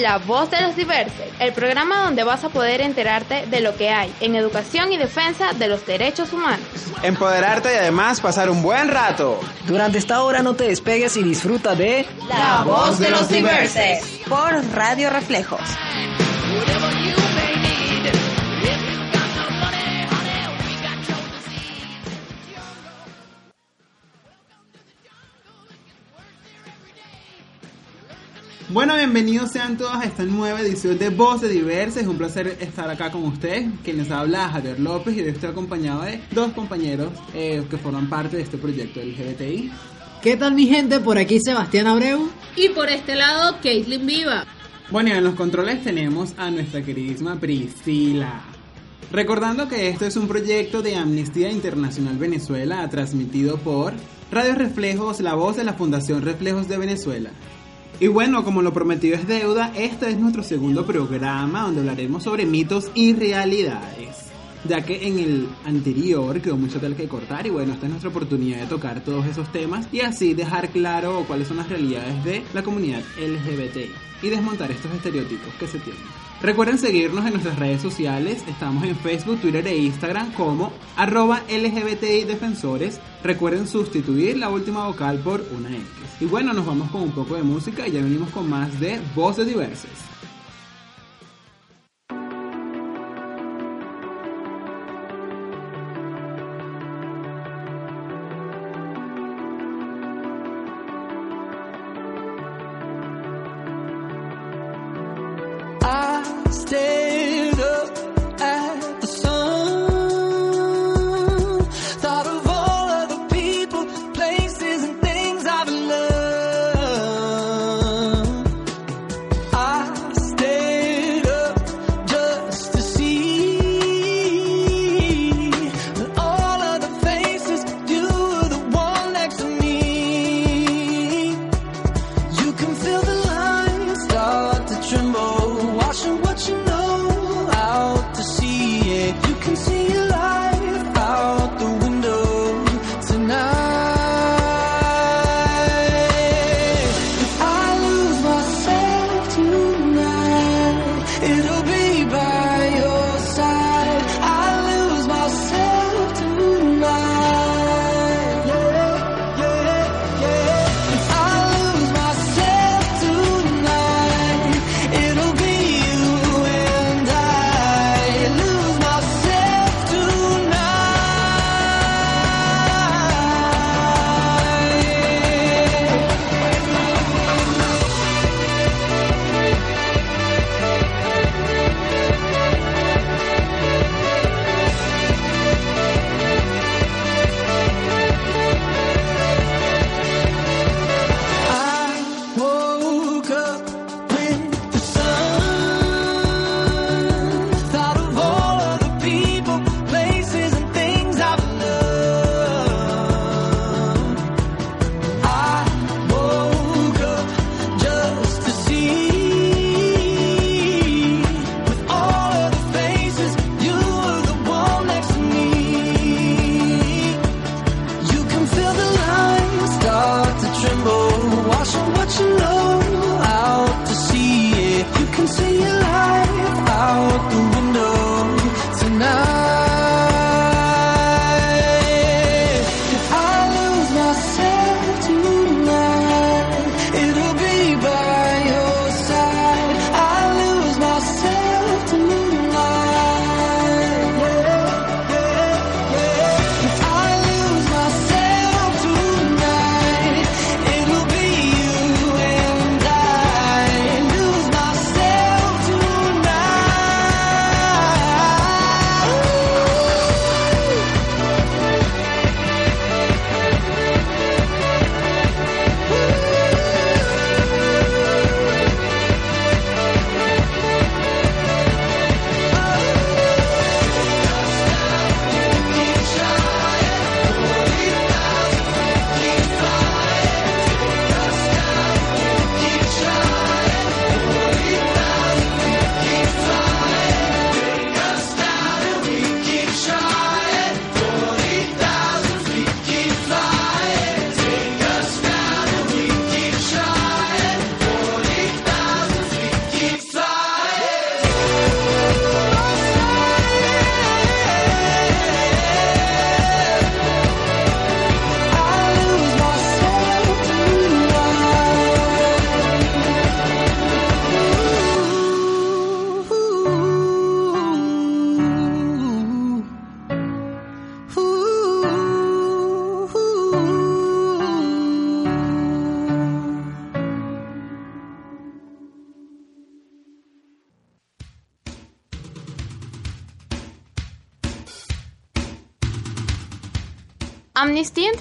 La Voz de los Diversos, el programa donde vas a poder enterarte de lo que hay en educación y defensa de los derechos humanos. Empoderarte y además pasar un buen rato. Durante esta hora no te despegues y disfruta de La Voz de los Diversos por Radio Reflejos. Bueno, bienvenidos sean todos a esta nueva edición de Voz de Diversa. Es un placer estar acá con ustedes. Quien les habla Javier López y hoy estoy acompañado de dos compañeros eh, que forman parte de este proyecto LGBTI. ¿Qué tal mi gente? Por aquí Sebastián Abreu. Y por este lado, Caitlin Viva. Bueno, y en los controles tenemos a nuestra queridísima Priscila. Recordando que esto es un proyecto de Amnistía Internacional Venezuela transmitido por Radio Reflejos, la voz de la Fundación Reflejos de Venezuela. Y bueno, como lo prometido es deuda, este es nuestro segundo programa donde hablaremos sobre mitos y realidades. Ya que en el anterior quedó mucho tal que cortar y bueno, esta es nuestra oportunidad de tocar todos esos temas y así dejar claro cuáles son las realidades de la comunidad LGBTI y desmontar estos estereotipos que se tienen. Recuerden seguirnos en nuestras redes sociales, estamos en Facebook, Twitter e Instagram como arroba LGBTI Defensores. Recuerden sustituir la última vocal por una X. Y bueno, nos vamos con un poco de música y ya venimos con más de Voces Diversas.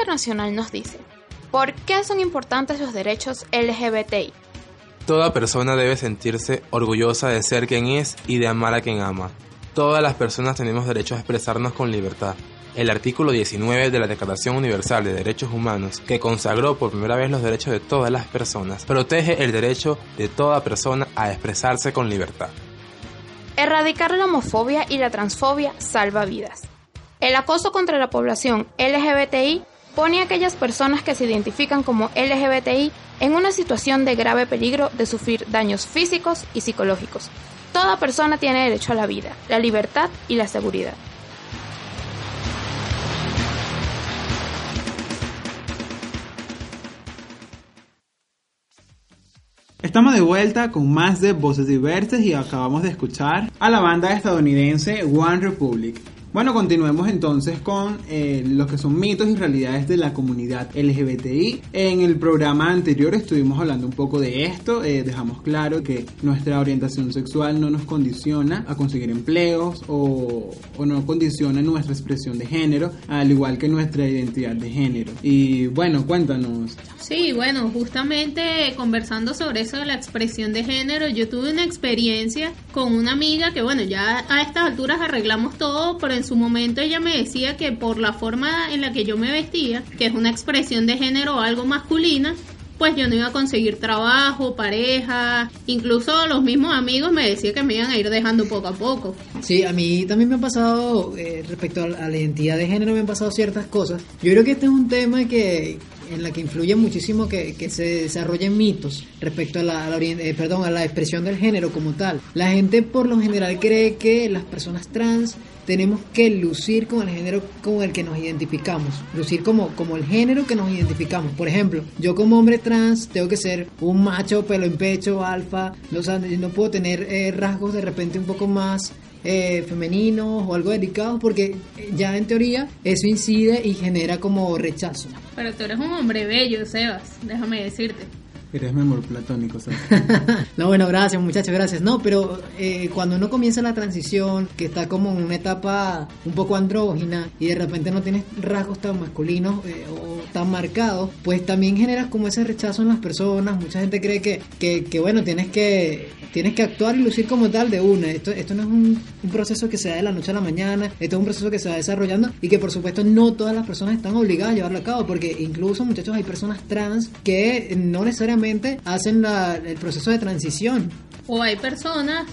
Internacional nos dice, ¿por qué son importantes los derechos LGBTI? Toda persona debe sentirse orgullosa de ser quien es y de amar a quien ama. Todas las personas tenemos derecho a expresarnos con libertad. El artículo 19 de la Declaración Universal de Derechos Humanos, que consagró por primera vez los derechos de todas las personas, protege el derecho de toda persona a expresarse con libertad. Erradicar la homofobia y la transfobia salva vidas. El acoso contra la población LGBTI pone a aquellas personas que se identifican como LGBTI en una situación de grave peligro de sufrir daños físicos y psicológicos. Toda persona tiene derecho a la vida, la libertad y la seguridad. Estamos de vuelta con más de Voces Diversas y acabamos de escuchar a la banda estadounidense One Republic. Bueno, continuemos entonces con eh, lo que son mitos y realidades de la comunidad LGBTI. En el programa anterior estuvimos hablando un poco de esto, eh, dejamos claro que nuestra orientación sexual no nos condiciona a conseguir empleos o, o no condiciona nuestra expresión de género, al igual que nuestra identidad de género. Y bueno, cuéntanos. Sí, bueno, justamente conversando sobre eso de la expresión de género, yo tuve una experiencia con una amiga que, bueno, ya a estas alturas arreglamos todo, pero en su momento ella me decía que por la forma en la que yo me vestía, que es una expresión de género algo masculina, pues yo no iba a conseguir trabajo, pareja, incluso los mismos amigos me decían que me iban a ir dejando poco a poco. Sí, a mí también me ha pasado, eh, respecto a, a la identidad de género, me han pasado ciertas cosas. Yo creo que este es un tema que en la que influye muchísimo que, que se desarrollen mitos respecto a la, a eh, perdón, a la expresión del género como tal. La gente por lo general cree que las personas trans tenemos que lucir con el género con el que nos identificamos, lucir como, como el género que nos identificamos. Por ejemplo, yo como hombre trans tengo que ser un macho, pelo en pecho, alfa, no, no puedo tener eh, rasgos de repente un poco más eh, femeninos o algo delicados porque ya en teoría eso incide y genera como rechazo. Pero tú eres un hombre bello, Sebas, déjame decirte. Eres mi amor platónico, ¿sabes? no, bueno, gracias muchachos, gracias. No, pero eh, cuando uno comienza la transición, que está como en una etapa un poco andrógina y de repente no tienes rasgos tan masculinos eh, o tan marcados, pues también generas como ese rechazo en las personas. Mucha gente cree que, que, bueno, tienes que tienes que actuar y lucir como tal de una. Esto, esto no es un, proceso que se da de la noche a la mañana, esto es un proceso que se va desarrollando y que por supuesto no todas las personas están obligadas a llevarlo a cabo, porque incluso muchachos hay personas trans que no necesariamente hacen el proceso de transición. O hay personas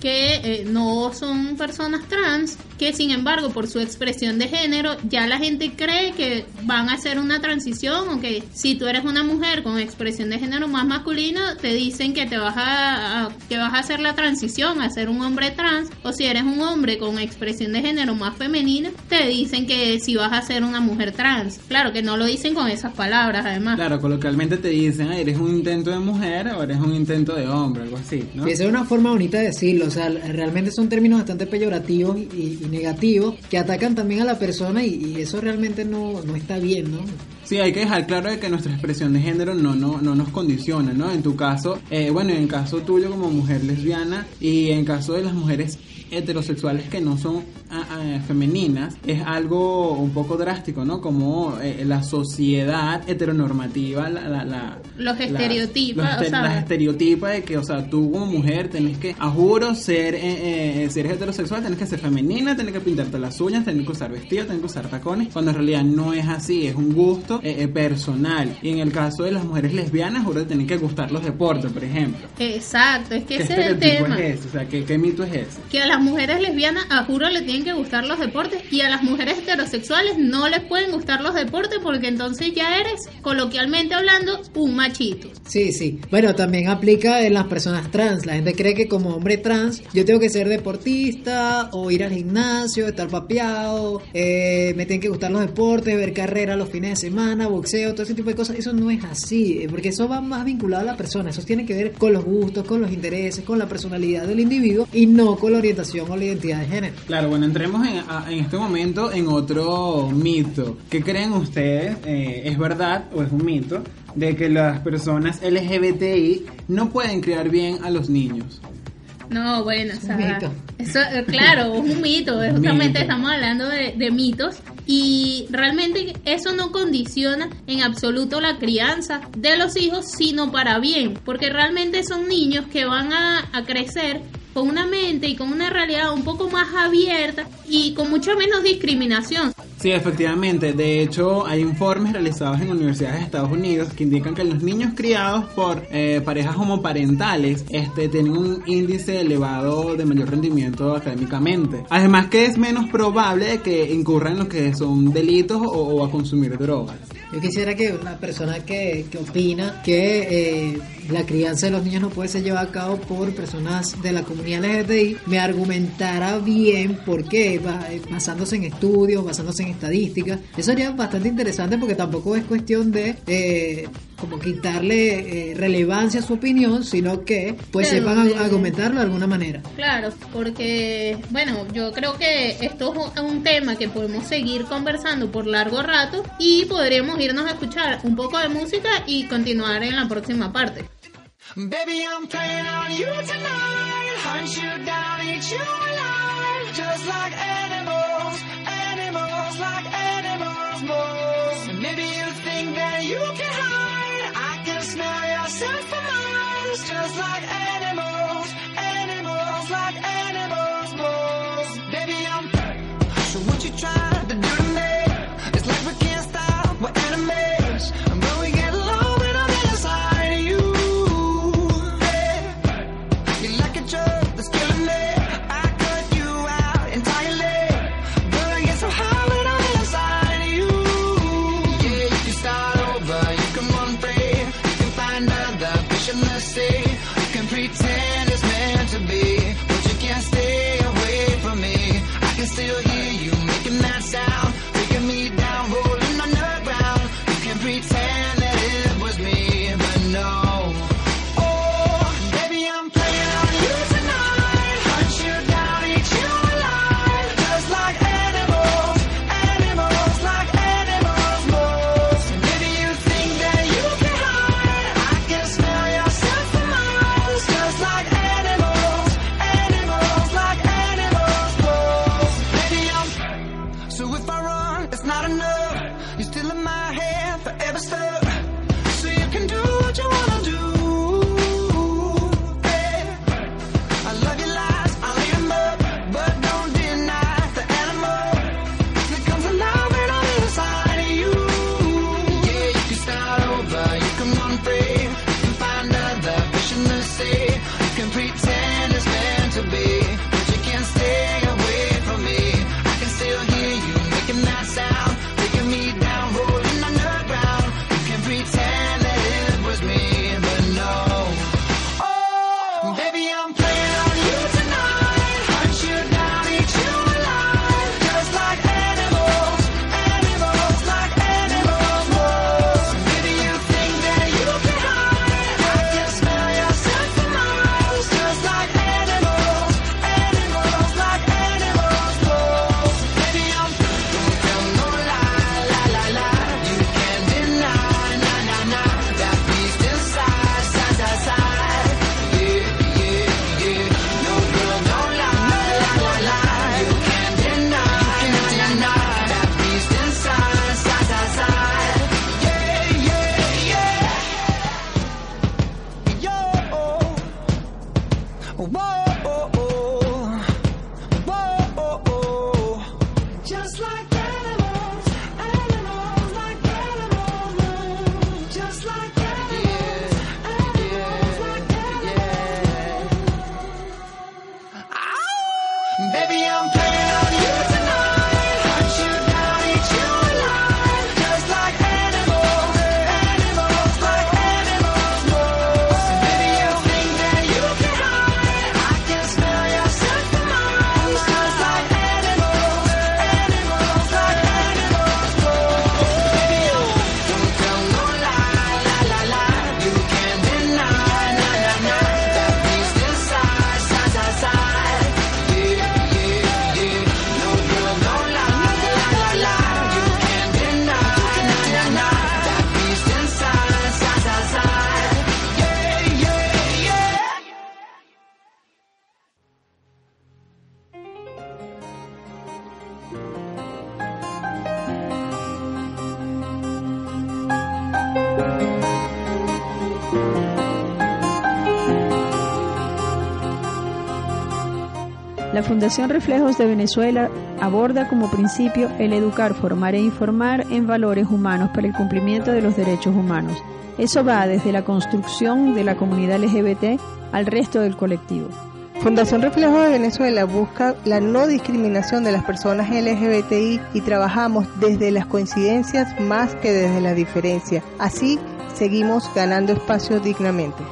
que eh, no son personas trans, que sin embargo por su expresión de género ya la gente cree que van a hacer una transición o que si tú eres una mujer con expresión de género más masculina te dicen que te vas a, a- que vas a hacer la transición a ser un hombre trans o si eres un hombre con expresión de género más femenina te dicen que si vas a ser una mujer trans claro que no lo dicen con esas palabras además Claro, coloquialmente te dicen, "Ay, eres un intento de mujer o eres un intento de hombre, algo así, ¿no? Y esa es una forma bonita de decirlo, o sea, realmente son términos bastante peyorativos y, y negativos que atacan también a la persona y, y eso realmente no, no está bien, ¿no? Sí, hay que dejar claro de que nuestra expresión de género no, no, no nos condiciona, ¿no? En tu caso, eh, bueno, en caso tuyo como mujer lesbiana y en caso de las mujeres heterosexuales que no son ah, ah, femeninas, es algo un poco drástico, ¿no? Como eh, la sociedad heteronormativa, la... la, la Los estereotipa, este- o sea- las estereotipas de que, o sea, tú como mujer tenés que, a juro, ser, eh, eh, si eres heterosexual, tenés que ser femenina, tenés que pintarte las uñas, tenés que usar vestido, tenés que usar tacones, cuando en realidad no es así, es un gusto eh, eh, personal. Y en el caso de las mujeres lesbianas, juro, tenés que gustar los deportes, por ejemplo. exacto es que ¿Qué ese es el tema es ese? O sea, ¿qué, qué mito es ese? que a las mujeres lesbianas a juro le tienen que gustar los deportes y a las mujeres heterosexuales no les pueden gustar los deportes porque entonces ya eres, coloquialmente hablando, un machito. Sí, sí. Bueno, también aplica en las personas trans. La gente cree que como hombre trans yo tengo que ser deportista o ir al gimnasio, estar papeado, eh, me tienen que gustar los deportes, ver carreras los fines de semana, boxeo, todo ese tipo de cosas. Eso no es así, eh, porque eso va más vinculado a la persona. Eso tiene que ver con los gustos, con los intereses, con la personalidad del individuo y no con la orientación o la identidad de género. Claro, bueno, entremos en, a- en este momento en otro mito. ¿Qué creen ustedes? eh, ¿Es verdad o es un mito de que las personas LGBTI no pueden criar bien a los niños? No, bueno, o sea, mito. eso, eh, claro, es un mito. Justamente estamos hablando de, de mitos y realmente eso no condiciona en absoluto la crianza de los hijos, sino para bien, porque realmente son niños que van a, a crecer con una mente y con una realidad un poco más abierta y con mucho menos discriminación. Sí, efectivamente. De hecho, hay informes realizados en universidades de Estados Unidos que indican que los niños criados por eh, parejas homoparentales este, tienen un índice elevado de mayor rendimiento académicamente. Además que es menos probable que incurran en lo que son delitos o, o a consumir drogas. Yo quisiera que una persona que, que opina que eh, la crianza de los niños no puede ser llevada a cabo por personas de la comunidad LGBTI me argumentara bien por qué, eh, basándose en estudios, basándose en estadísticas. Eso sería bastante interesante porque tampoco es cuestión de eh, como quitarle eh, relevancia a su opinión, sino que pues Pero, sepan eh, argumentarlo de alguna manera. Claro, porque, bueno, yo creo que esto es un tema que podemos seguir conversando por largo rato y podríamos irnos a escuchar un poco de música y continuar en la próxima parte. Baby, I'm playing on you tonight. Hunt you down, eat you alive. Just like animals, animals, like animals, moles. Maybe you think that you can hide. I can smell yourself for miles. Just like animals, animals, like animals, Fundación Reflejos de Venezuela aborda como principio el educar, formar e informar en valores humanos para el cumplimiento de los derechos humanos. Eso va desde la construcción de la comunidad LGBT al resto del colectivo. Fundación Reflejo de Venezuela busca la no discriminación de las personas LGBTI y trabajamos desde las coincidencias más que desde la diferencia. Así seguimos ganando espacio dignamente.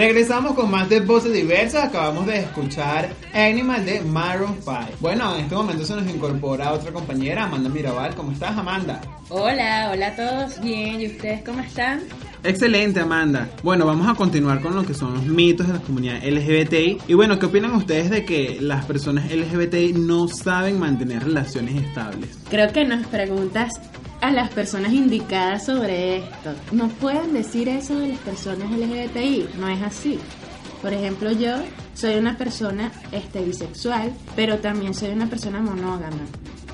Regresamos con más de voces diversas. Acabamos de escuchar Animal de Maroon 5. Bueno, en este momento se nos incorpora otra compañera, Amanda Mirabal. ¿Cómo estás, Amanda? Hola, hola a todos. Bien, ¿y ustedes cómo están? Excelente, Amanda. Bueno, vamos a continuar con lo que son los mitos de la comunidad LGBTI. Y bueno, ¿qué opinan ustedes de que las personas LGBTI no saben mantener relaciones estables? Creo que nos preguntas a las personas indicadas sobre esto. No pueden decir eso de las personas LGBTI, no es así. Por ejemplo, yo soy una persona este, bisexual, pero también soy una persona monógama.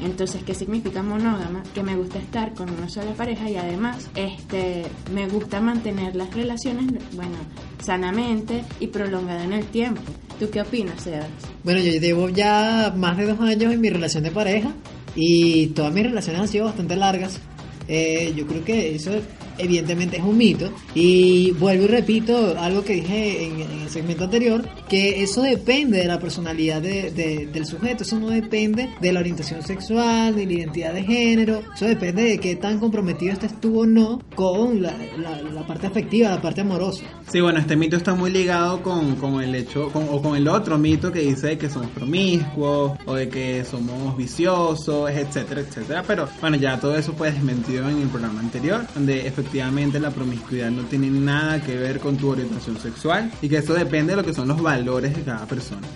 Entonces, ¿qué significa monógama? Que me gusta estar con una sola pareja y además este, me gusta mantener las relaciones, bueno, sanamente y prolongada en el tiempo. ¿Tú qué opinas, Sebas? Bueno, yo llevo ya más de dos años en mi relación de pareja y todas mis relaciones han sido bastante largas. Eh, yo creo que eso evidentemente es un mito. Y vuelvo y repito algo que dije en, en el segmento anterior, que eso depende de la personalidad de- de- del sujeto, eso no depende de la orientación sexual, ni la identidad de género, eso depende de qué tan comprometido estés tú o no con la, la- la parte afectiva, la parte amorosa. Sí, bueno, este mito está muy ligado con, con el hecho, con- o con el otro mito que dice que somos promiscuos, o de que somos viciosos, etcétera, etcétera. Pero bueno, ya todo eso fue desmentido en el programa anterior, donde efectivamente la promiscuidad no tiene nada que ver con tu orientación sexual y que eso depende de lo que son los valores de cada persona.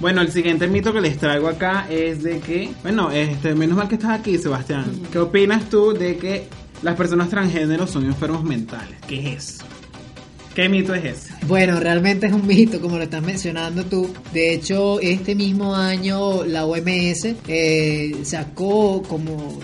Bueno, el siguiente mito que les traigo acá es de que, bueno, este, menos mal que estás aquí, Sebastián. ¿Qué opinas tú de que las personas transgéneros son enfermos mentales? ¿Qué es eso? ¿Qué mito es ese? Bueno, realmente es un mito, como lo estás mencionando tú. De hecho, este mismo año la OMS eh, sacó como...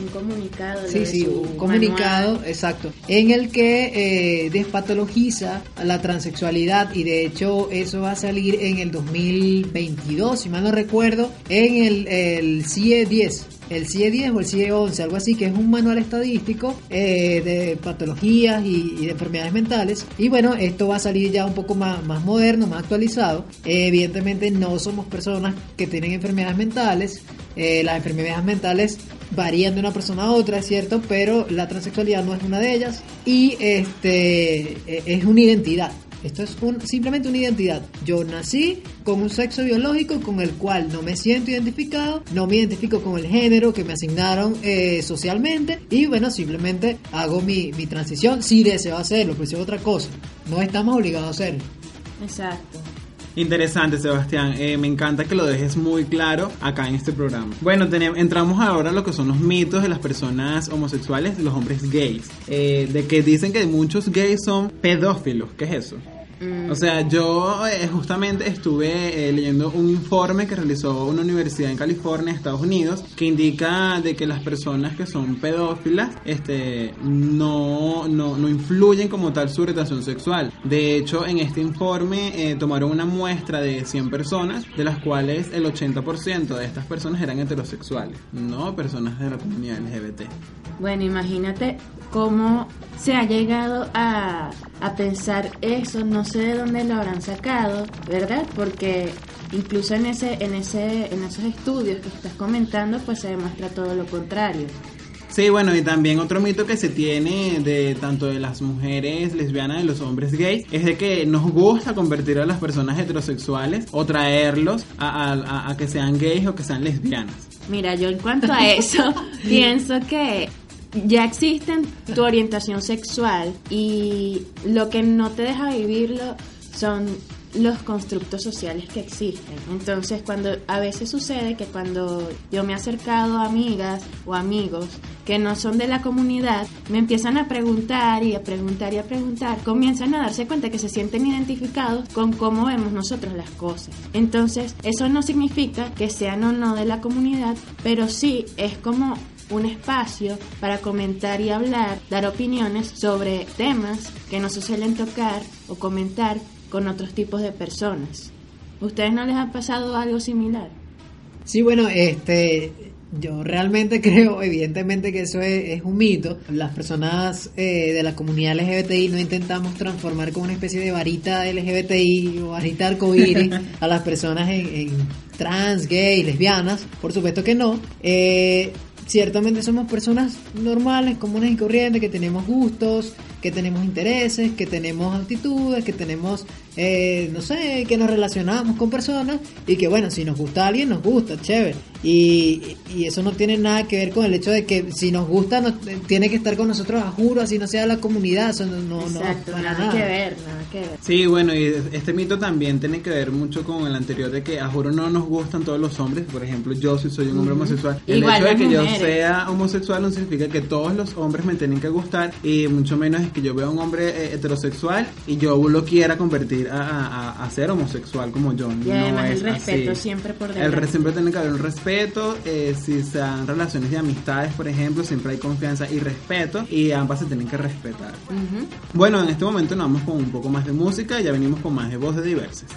Un comunicado. Sí, sí, un comunicado, manual. exacto, en el que eh, despatologiza la transexualidad y de hecho eso va a salir en el 2022, si mal no recuerdo, en el, el CIE 10. El CIE 10 o el CIE 11, algo así, que es un manual estadístico eh, de patologías y, y de enfermedades mentales. Y bueno, esto va a salir ya un poco más, más moderno, más actualizado. Eh, evidentemente no somos personas que tienen enfermedades mentales. Eh, las enfermedades mentales varían de una persona a otra, es cierto, pero la transexualidad no es una de ellas y este eh, es una identidad. Esto es un- simplemente una identidad. Yo nací con un sexo biológico con el cual no me siento identificado, no me identifico con el género que me asignaron eh, socialmente y bueno, simplemente hago mi, mi transición si deseo hacerlo, pero si es otra cosa. No estamos obligados a hacerlo. Exacto. Interesante, Sebastián. Eh, me encanta que lo dejes muy claro acá en este programa. Bueno, entramos ahora a lo que son los mitos de las personas homosexuales, los hombres gays. Eh, de que dicen que muchos gays son pedófilos. ¿Qué es eso? O sea, yo eh, justamente estuve eh, leyendo un informe que realizó una universidad en California, Estados Unidos, que indica de que las personas que son pedófilas este, no, no, no influyen como tal su orientación sexual. De hecho, en este informe eh, tomaron una muestra de 100 personas, de las cuales el 80% de estas personas eran heterosexuales, no personas de la comunidad LGBT. Bueno, imagínate cómo se ha llegado a, a pensar eso, no sé de dónde lo habrán sacado, ¿verdad? Porque incluso en ese, en ese, en esos estudios que estás comentando, pues se demuestra todo lo contrario. Sí, bueno, y también otro mito que se tiene de tanto de las mujeres lesbianas y los hombres gays es de que nos gusta convertir a las personas heterosexuales o traerlos a, a- a- a que sean gays o que sean lesbianas. Mira, yo en cuanto a eso, pienso que ya existen tu orientación sexual y lo que no te deja vivirlo son los constructos sociales que existen. Entonces, cuando a veces sucede que cuando yo me he acercado a amigas o amigos que no son de la comunidad, me empiezan a preguntar y a preguntar y a preguntar, comienzan a darse cuenta que se sienten identificados con cómo vemos nosotros las cosas. Entonces, eso no significa que sean o no de la comunidad, pero sí es como un espacio para comentar y hablar, dar opiniones sobre temas que no se suelen tocar o comentar con otros tipos de personas. ¿Ustedes no les ha pasado algo similar? Sí, bueno, este, yo realmente creo, evidentemente, que eso es, es un mito. Las personas eh, de la comunidad LGBTI no intentamos transformar como una especie de varita LGBTI o varita arcoíris a las personas en, en trans, gay, lesbianas. Por supuesto que no. Eh, ciertamente somos personas normales, comunes y corrientes, que tenemos gustos, que tenemos intereses, que tenemos actitudes, que tenemos, eh, no sé, que nos relacionamos con personas y que bueno, si nos gusta a alguien, nos gusta, chévere. Y, y eso no tiene nada que ver con el hecho de que si nos gusta, nos, tiene que estar con nosotros a juro, así no sea la comunidad, eso no, no, Exacto, no nada, nada. que ver, nada que ver. Sí, bueno, y este mito también tiene que ver mucho con el anterior de que a juro no nos gustan todos los hombres. Por ejemplo, yo si soy un hombre homosexual, el Igual hecho de que yo sea homosexual no significa que todos los hombres me tienen que gustar y mucho menos es que yo vea a un hombre eh, heterosexual y yo lo quiera convertir a, a- ser homosexual como yo. Y no es el respeto así. siempre por El delante. re- siempre tiene que haber un respeto, eh, si se dan relaciones de amistades, por ejemplo, siempre hay confianza y respeto y ambas se tienen que respetar. Bueno, en este momento nos vamos con un poco más de música y ya venimos con más de voces diversas.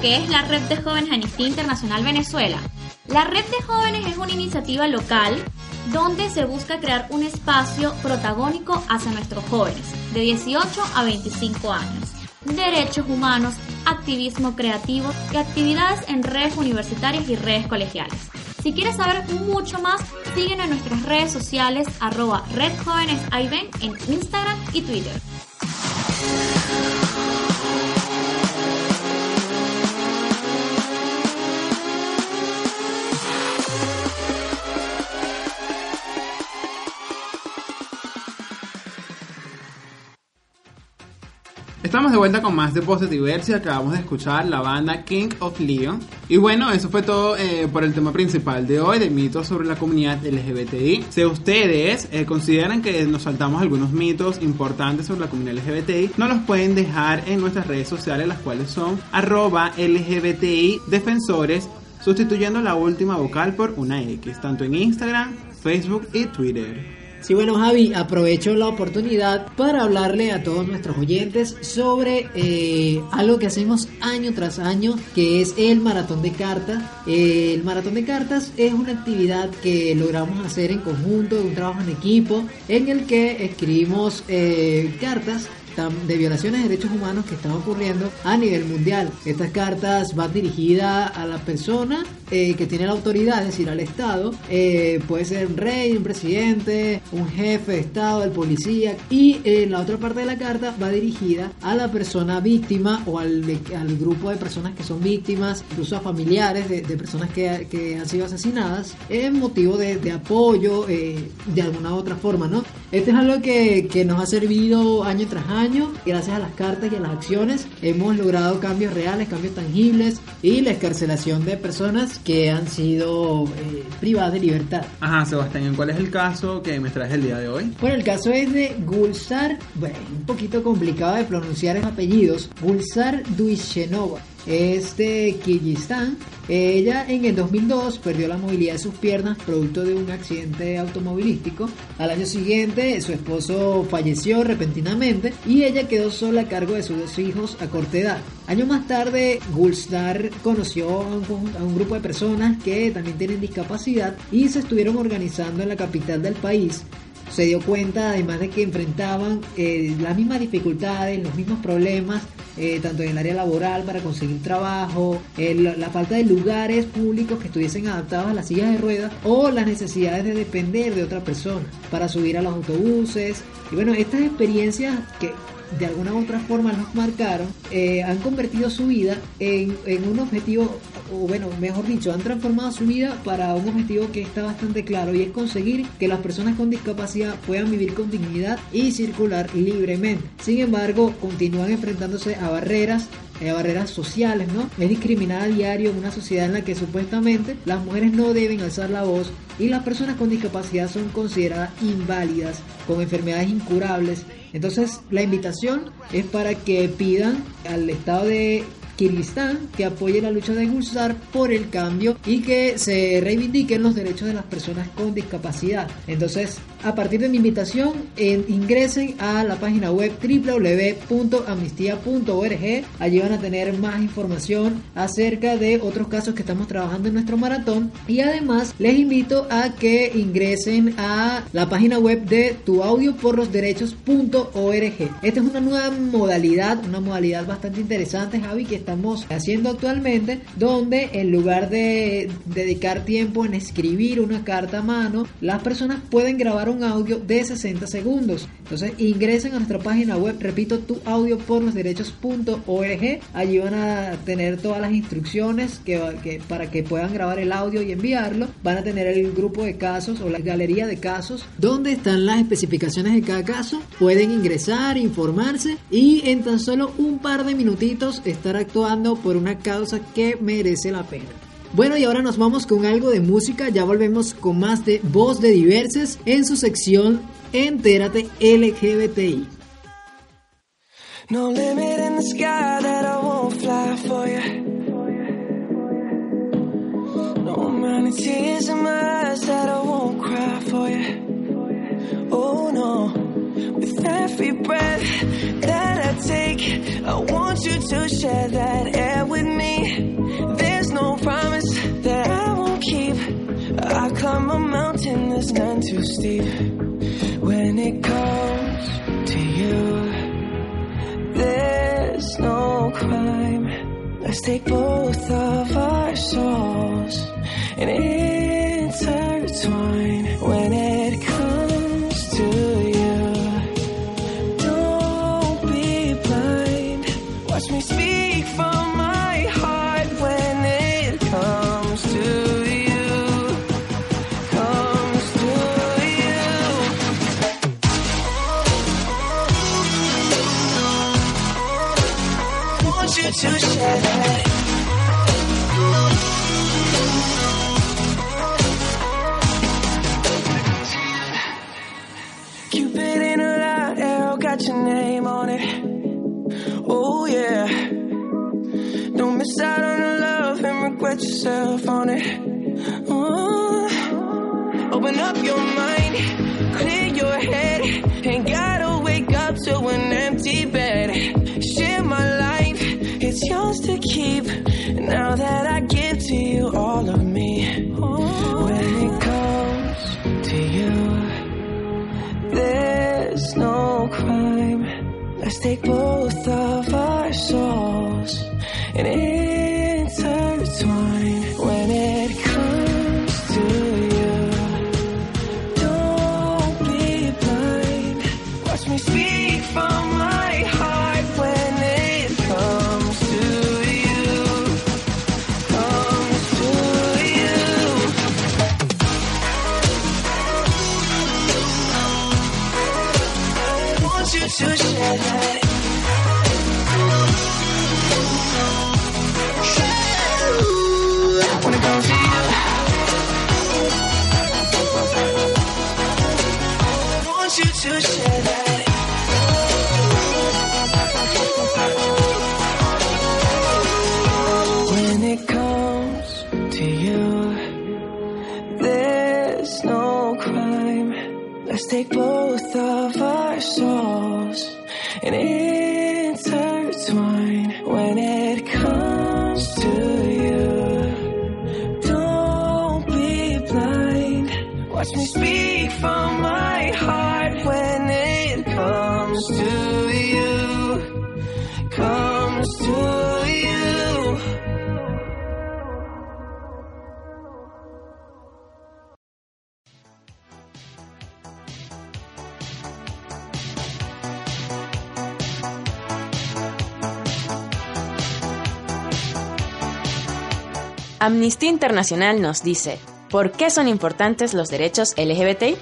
Que es la Red de Jóvenes Amnistía Internacional Venezuela. La Red de Jóvenes es una iniciativa local donde se busca crear un espacio protagónico hacia nuestros jóvenes de 18 a 25 años. Derechos humanos, activismo creativo y actividades en redes universitarias y redes colegiales. Si quieres saber mucho más, síguenos en nuestras redes sociales arroba Red Jóvenes en Instagram y Twitter. Estamos de vuelta con más de Positiverse. Acabamos de escuchar la banda King of Leon. Y bueno, eso fue todo eh, por el tema principal de hoy, de mitos sobre la comunidad LGBTI. Si ustedes eh, consideran que nos saltamos algunos mitos importantes sobre la comunidad LGBTI, nos los pueden dejar en nuestras redes sociales, las cuales son arroba LGBTI Defensores, sustituyendo la última vocal por una X, tanto en Instagram, Facebook y Twitter. Sí, bueno, Javi, aprovecho la oportunidad para hablarle a todos nuestros oyentes sobre eh, algo que hacemos año tras año, que es el maratón de cartas. Eh, el maratón de cartas es una actividad que logramos hacer en conjunto, un trabajo en equipo, en el que escribimos eh, cartas de violaciones de derechos humanos que están ocurriendo a nivel mundial. Estas cartas van dirigidas a la persona eh, que tiene la autoridad, es decir, al Estado. Eh, puede ser un rey, un presidente, un jefe de Estado, el policía. Y eh, la otra parte de la carta va dirigida a la persona víctima o al, al grupo de personas que son víctimas, incluso a familiares de, de personas que, que, han sido asesinadas, en motivo de, de apoyo de alguna otra forma, ¿no? Este es algo que, que nos ha servido año tras año gracias a las cartas y a las acciones, hemos logrado cambios reales, cambios tangibles y la escarcelación de personas que han sido eh, privadas de libertad. Ajá, Sebastián, ¿cuál es el caso que me traes el día de hoy? Bueno, el caso es de Gulsar, bueno, un poquito complicado de pronunciar los apellidos, Gulsar Duishenova es de Kirguistán. Ella en el 2002 perdió la movilidad de sus piernas producto de un accidente automovilístico. Al año siguiente su esposo falleció repentinamente y ella quedó sola a cargo de sus dos hijos a corta edad. Años más tarde, Gulstar conoció a un, a un, grupo de personas que también tienen discapacidad y se estuvieron organizando en la capital del país se dio cuenta además de que enfrentaban eh, las mismas dificultades, los mismos problemas, eh, tanto en el área laboral para conseguir trabajo, eh, la, la, falta de lugares públicos que estuviesen adaptados a las sillas de ruedas o las necesidades de depender de otra persona para subir a los autobuses. Y bueno, estas experiencias que de alguna u otra forma nos marcaron, eh, han convertido su vida en, un objetivo, o bueno, mejor dicho, han transformado su vida para un objetivo que está bastante claro y es conseguir que las personas con discapacidad puedan vivir con dignidad y circular libremente. Sin embargo, continúan enfrentándose a barreras eh, barreras sociales, ¿no? Es discriminada a diario en una sociedad en la que supuestamente las mujeres no deben alzar la voz y las personas con discapacidad son consideradas inválidas, con enfermedades incurables. Entonces, la invitación es para que pidan al Estado de Kirguistán que apoye la lucha de Gulsar por el cambio y que se reivindiquen los derechos de las personas con discapacidad. Entonces, a partir de mi invitación, en, ingresen a la página web www.amnistía.org. Allí van a tener más información acerca de otros casos que estamos trabajando en nuestro maratón. Y además, les invito a que ingresen a la página web de tuaudioporlosderechos.org. Esta es una nueva modalidad, una modalidad bastante interesante, Javi, que estamos haciendo actualmente, donde en lugar de dedicar tiempo en escribir una carta a mano, las personas pueden grabar un audio de 60 segundos. Entonces ingresen a nuestra página web, repito, tu audio por los derechos.org. Allí van a tener todas las instrucciones que, para que puedan grabar el audio y enviarlo. Van a tener el grupo de casos o la galería de casos donde están las especificaciones de cada caso. Pueden ingresar, informarse y en tan solo un par de minutitos estar actuando por una causa que merece la pena. Bueno, y ahora nos vamos con algo de música. Ya volvemos con más de Voz de Diverses en su sección Entérate LGBTI. No limit in the sky that I won't fly for you. No amount of tears in my eyes that I won't cry for you. Oh no. With every breath that I take, I want you to share that air with me. Is none too steep. When it comes to you, there's no crime. Let's take both of our souls and intertwine. When it Amnistía Internacional nos dice, ¿por qué son importantes los derechos LGBTI?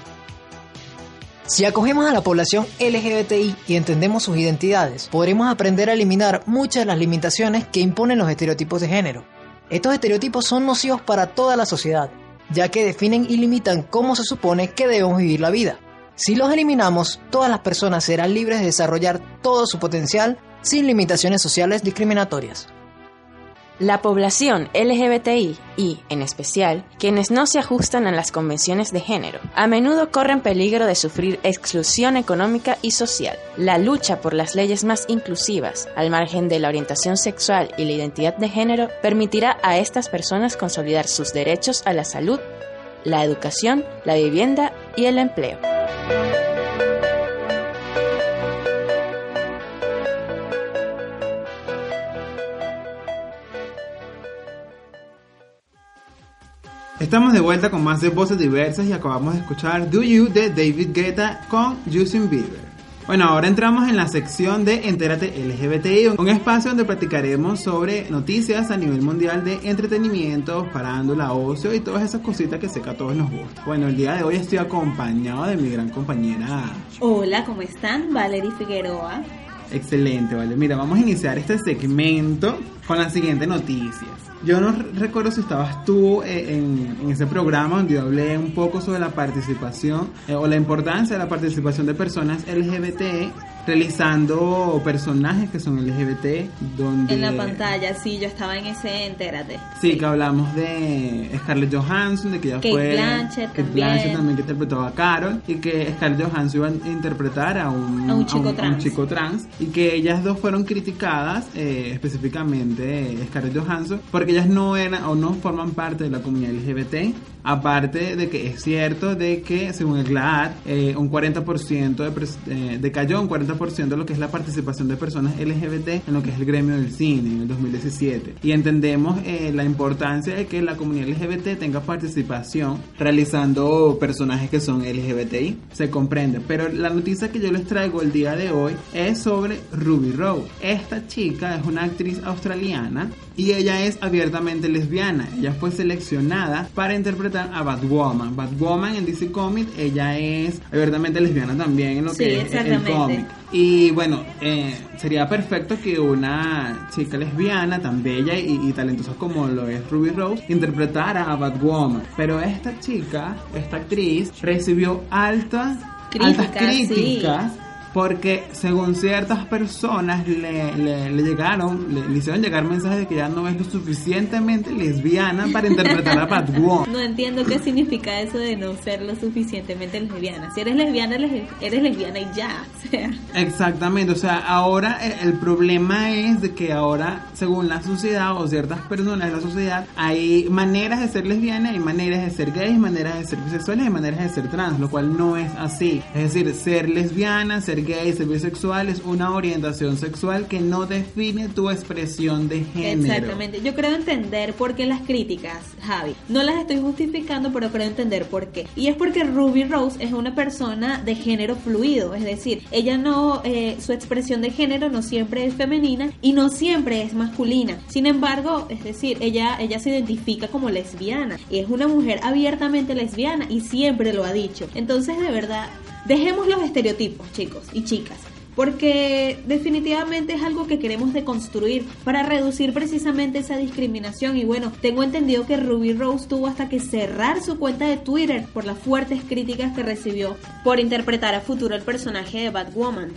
Si acogemos a la población LGBTI y entendemos sus identidades, podremos aprender a eliminar muchas de las limitaciones que imponen los estereotipos de género. Estos estereotipos son nocivos para toda la sociedad, ya que definen y limitan cómo se supone que debemos vivir la vida. Si los eliminamos, todas las personas serán libres de desarrollar todo su potencial sin limitaciones sociales discriminatorias. La población LGBTI y, en especial, quienes no se ajustan a las convenciones de género, a menudo corren peligro de sufrir exclusión económica y social. La lucha por las leyes más inclusivas, al margen de la orientación sexual y la identidad de género, permitirá a estas personas consolidar sus derechos a la salud, la educación, la vivienda y el empleo. Estamos de vuelta con más de voces diversas y acabamos de escuchar Do You de David Guetta con Justin Bieber. Bueno, ahora entramos en la sección de Entérate LGBTI, un espacio donde platicaremos sobre noticias a nivel mundial de entretenimiento, farándula, ocio y todas esas cositas que sé que a todos nos gustan. Bueno, el día de hoy estoy acompañado de mi gran compañera. Hola, ¿cómo están? Valerie Figueroa. Excelente, vale. Mira, vamos a iniciar este segmento con la siguiente noticia. Yo no recuerdo si estabas tú eh, en, ese programa donde yo hablé un poco sobre la participación eh, o la importancia de la participación de personas LGBT realizando personajes que son LGBT donde en la pantalla sí yo estaba en ese entérate sí, sí. que hablamos de Scarlett Johansson de que ella Kate fue Blanchett Kate también. Blanchett también que interpretó a Carol y que Scarlett Johansson iba a interpretar a un, a un chico, a un, trans. A un chico trans y que ellas dos fueron criticadas eh, específicamente Scarlett Johansson porque ellas no eran o no forman parte de la comunidad LGBT Aparte de que es cierto de que según el GLAAD, eh, un 40% de eh, decayó un 40% de lo que es la participación de personas LGBT en lo que es el gremio del cine en el 2017. Y entendemos eh, la importancia de que la comunidad LGBT tenga participación realizando personajes que son LGBTI. Se comprende. Pero la noticia que yo les traigo el día de hoy es sobre Ruby Rose. Esta chica es una actriz australiana y ella es abiertamente lesbiana. Ella fue seleccionada para interpretar a Batwoman. Batwoman en DC Comics, ella es abiertamente lesbiana también en lo Sí, que es el cómic. Y bueno, eh, sería perfecto que una chica lesbiana tan bella y, y talentosa como lo es Ruby Rose interpretara a Batwoman. Pero esta chica, esta actriz, recibió alta, altas Críticas, sí. Porque según ciertas personas le, le- le llegaron, le, le hicieron llegar mensajes de que ya no es lo suficientemente lesbiana para interpretar a Batwoman. No entiendo qué significa eso de no ser lo suficientemente lesbiana. Si eres lesbiana, eres lesbiana y ya. O sea, Exactamente, o sea, ahora eh, el problema es de que ahora, según la sociedad o ciertas personas de la sociedad, hay maneras de ser lesbiana, hay maneras de ser gay, maneras de ser bisexuales, hay maneras de ser trans, lo cual no es así. Es decir, ser lesbiana, ser ser bisexual es una orientación sexual que no define tu expresión de género. Exactamente. Yo creo entender por qué las críticas, Javi. No las estoy justificando, pero creo entender por qué. Y es porque Ruby Rose es una persona de género fluido, es decir, ella no, eh, su expresión de género no siempre es femenina y no siempre es masculina. Sin embargo, es decir, ella, ella se identifica como lesbiana y es una mujer abiertamente lesbiana y siempre lo ha dicho. Entonces, de verdad, dejemos los estereotipos, chicos y chicas. Porque definitivamente es algo que queremos deconstruir para reducir precisamente esa discriminación. Y bueno, tengo entendido que Ruby Rose tuvo hasta que cerrar su cuenta de Twitter por las fuertes críticas que recibió por interpretar a futuro el personaje de Batwoman.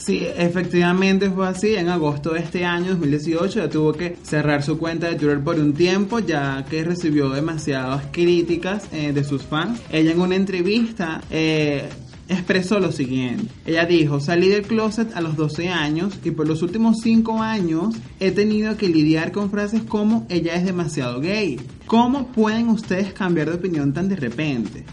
Sí, efectivamente fue así. En agosto de este año, 2018, ya tuvo que cerrar su cuenta de Twitter por un tiempo, ya que recibió demasiadas críticas eh, de sus fans. Ella en una entrevista eh, expresó lo siguiente. Ella dijo, salí del closet a los 12 años y por los últimos 5 años he tenido que lidiar con frases como ella es demasiado gay. ¿Cómo pueden ustedes cambiar de opinión tan de repente?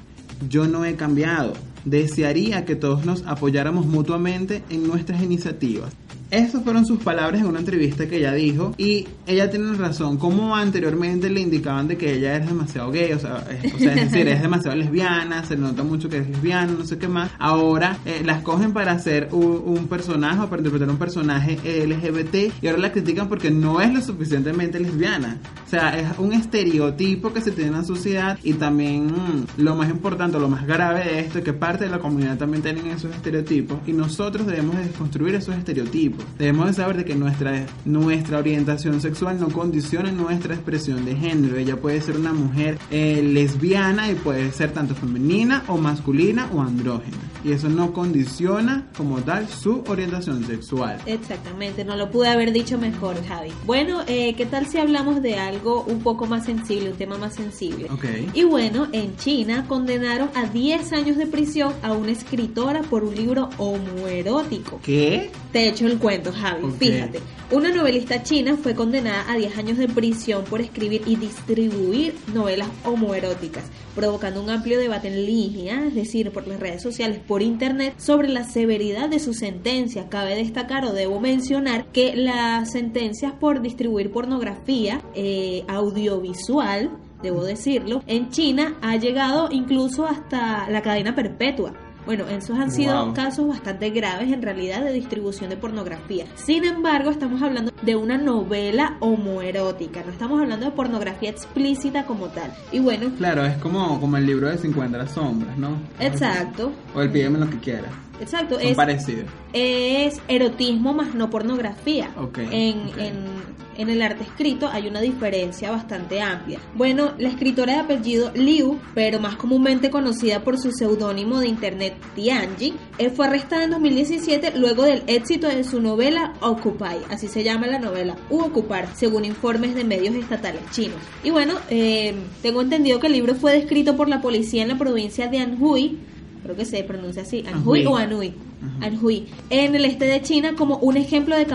Yo no he cambiado. Desearía que todos nos apoyáramos mutuamente en nuestras iniciativas. Esas fueron sus palabras en una entrevista que ella dijo y ella tiene razón, como anteriormente le indicaban de que ella es demasiado gay, o sea, es, o sea, es decir, es demasiado lesbiana, se nota mucho que es lesbiana, no sé qué más. Ahora eh, la escogen para hacer un, personaje o para interpretar un personaje LGBT y ahora la critican porque no es lo suficientemente lesbiana. O sea, es un estereotipo que se tiene en la sociedad y también lo más importante, lo más grave de esto es que parte de la comunidad también tienen esos estereotipos y nosotros debemos de desconstruir esos estereotipos. Debemos de saber de que nuestra, nuestra orientación sexual no condiciona nuestra expresión de género. Ella puede ser una mujer eh, lesbiana y puede ser tanto femenina o masculina o andrógena. Y eso no condiciona como tal su orientación sexual. Exactamente, no lo pude haber dicho mejor, Javi. Bueno, eh, ¿qué tal si hablamos de algo un poco más sensible, un tema más sensible? Ok. Y bueno, en China condenaron a 10 años de prisión a una escritora por un libro homoerótico. ¿Qué? Te echo el cuento, Javi. Fíjate, una novelista china fue condenada a 10 años de prisión por escribir y distribuir novelas homoeróticas, provocando un amplio debate en línea, es decir, por las redes sociales, por internet, sobre la severidad de su sentencia. Cabe destacar o debo mencionar que las sentencias por distribuir pornografía eh, audiovisual debo decirlo, en China ha llegado incluso hasta la cadena perpetua. Bueno, esos han sido Wow. casos bastante graves en realidad de distribución de pornografía. Sin embargo, estamos hablando de una novela homoerótica, no estamos hablando de pornografía explícita como tal. Y bueno, Claro, es como, como el libro de 50 sombras, ¿no? exacto, O el pídeme lo que quieras. exacto, Son es, parecidos. es erotismo más no pornografía. Ok, En, en- en el arte escrito hay una diferencia bastante amplia. Bueno, la escritora de apellido Liu, pero más comúnmente conocida por su seudónimo de internet Tianji, eh, fue arrestada en 2017 luego del éxito de su novela Occupy, así se llama la novela, u Ocupar, según informes de medios estatales chinos. Y bueno, eh, tengo entendido que el libro fue descrito por la policía en la provincia de Anhui, creo que se pronuncia así, Anhui Anhui. o Anhui. Anhui, en el este de China como un ejemplo de,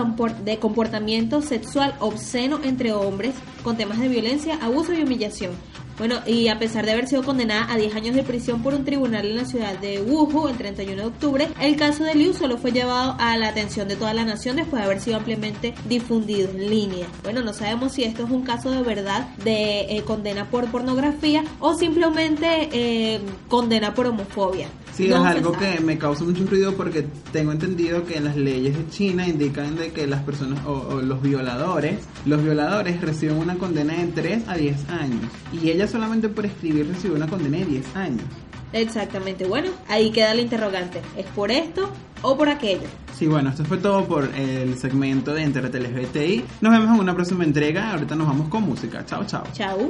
de comportamiento sexual obsceno entre hombres con temas de violencia, abuso y humillación. Bueno, y a pesar de haber sido condenada a 10 años de prisión por un tribunal en la ciudad de Wuhu el 31 de octubre, el caso de Liu solo fue llevado a la atención de toda la nación después de haber sido ampliamente difundido en línea. Bueno, no sabemos si esto es un caso de verdad de eh, condena por pornografía o simplemente eh, condena por homofobia. Sí, No es se algo que me causa mucho ruido porque tengo entendido que las leyes de China indican de que las personas o, o los violadores, los violadores reciben una condena de 3 a 10 años y ella solamente por escribir recibió una condena de 10 años. Exactamente, bueno, ahí queda la interrogante. ¿Es por esto o por aquello? Sí, bueno, esto fue todo por el segmento de Entérate LGBTI. Nos vemos en una próxima entrega. Ahorita nos vamos con música. Chao, chao. Chao.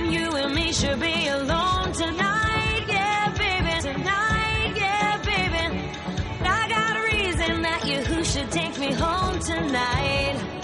Reason you and me should be alone tonight, yeah, baby. Tonight, yeah, baby. I got a reason that you who should take me home tonight.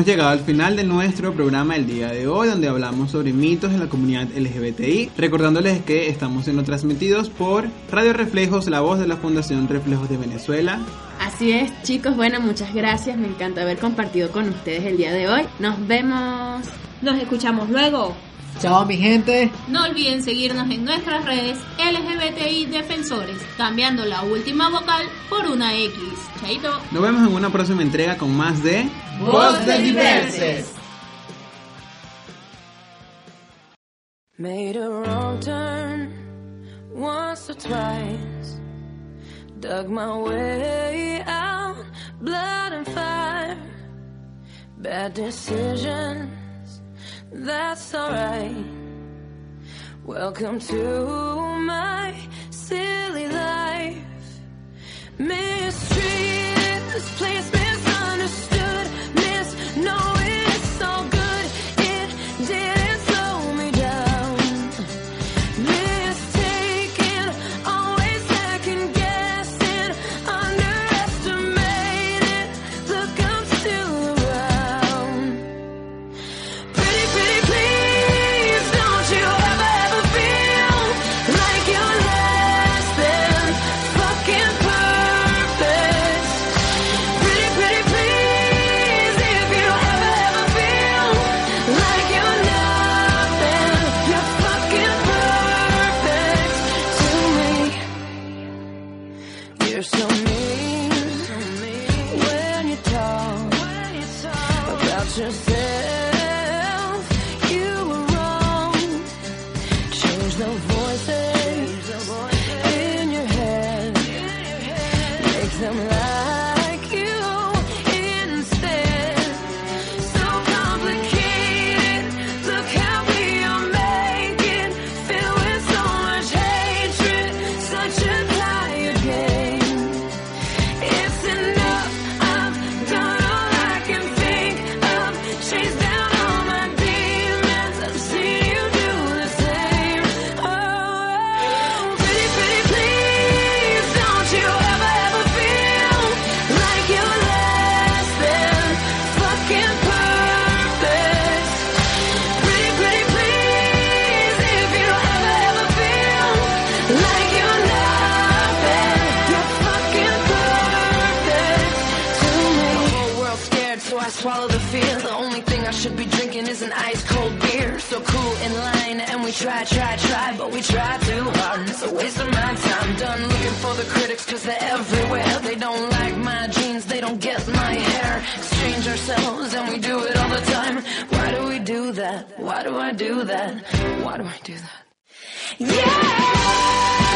Hemos llegado al final de nuestro programa el día de hoy, donde hablamos sobre mitos de la comunidad LGBTI, recordándoles que estamos siendo transmitidos por Radio Reflejos, la voz de la Fundación Reflejos de Venezuela. Así es, chicos, bueno, muchas gracias, me encanta haber compartido con ustedes el día de hoy. Nos vemos. Nos escuchamos luego. Chao, mi gente. No olviden seguirnos en nuestras redes LGBTI Defensores, cambiando la última vocal por una X. Chaito. Nos vemos en una próxima entrega con más de Voz de Diverses. Made a wrong turn once or twice. Dug my way out, blood and fire. Bad decisions, that's alright. Welcome to my silly life. Mistreated, this place misunderstood. Miss, no, cause they're everywhere. They don't like my jeans, they don't get my hair. Exchange ourselves, and we do it all the time. Why do we do that? Why do I do that? Why do I do that? Don't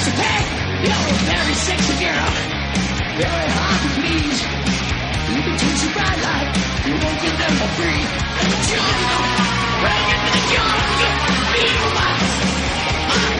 price to pay. You're very sexy girl, very hard to please. You can change your bright life. You won't get them for free. And the children, running into the yard, people, my